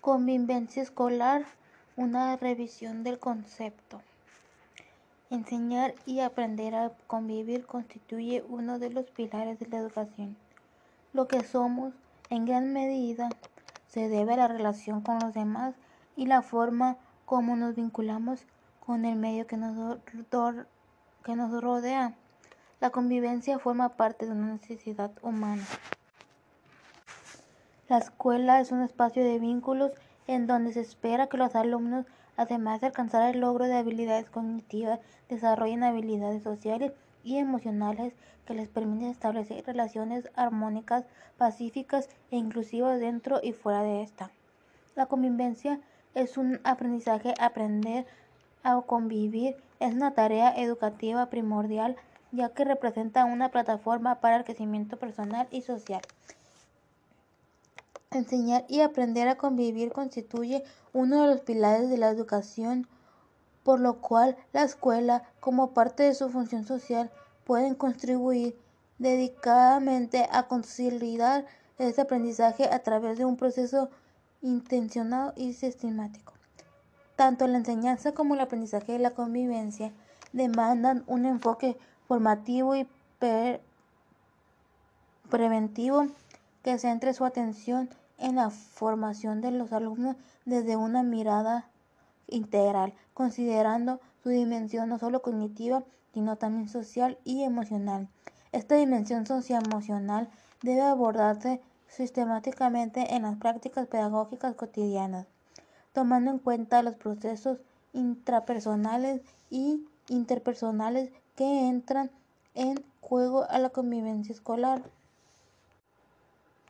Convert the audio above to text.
Convivencia escolar, una revisión del concepto. Enseñar y aprender a convivir constituye uno de los pilares de la educación. Lo que somos, en gran medida, se debe a la relación con los demás y la forma como nos vinculamos con el medio que nos, que nos rodea. La convivencia forma parte de una necesidad humana. La escuela es un espacio de vínculos en donde se espera que los alumnos, además de alcanzar el logro de habilidades cognitivas, desarrollen habilidades sociales y emocionales que les permiten establecer relaciones armónicas, pacíficas e inclusivas dentro y fuera de esta. La convivencia es un aprendizaje, aprender a convivir es una tarea educativa primordial ya que representa una plataforma para el crecimiento personal y social. Enseñar y aprender a convivir constituye uno de los pilares de la educación, por lo cual la escuela, como parte de su función social, puede contribuir dedicadamente a consolidar este aprendizaje a través de un proceso intencionado y sistemático. Tanto la enseñanza como el aprendizaje de la convivencia demandan un enfoque formativo y preventivo que centre su atención en la formación de los alumnos desde una mirada integral, considerando su dimensión no solo cognitiva, sino también social y emocional. Esta dimensión socioemocional debe abordarse sistemáticamente en las prácticas pedagógicas cotidianas, tomando en cuenta los procesos intrapersonales y interpersonales que entran en juego a la convivencia escolar.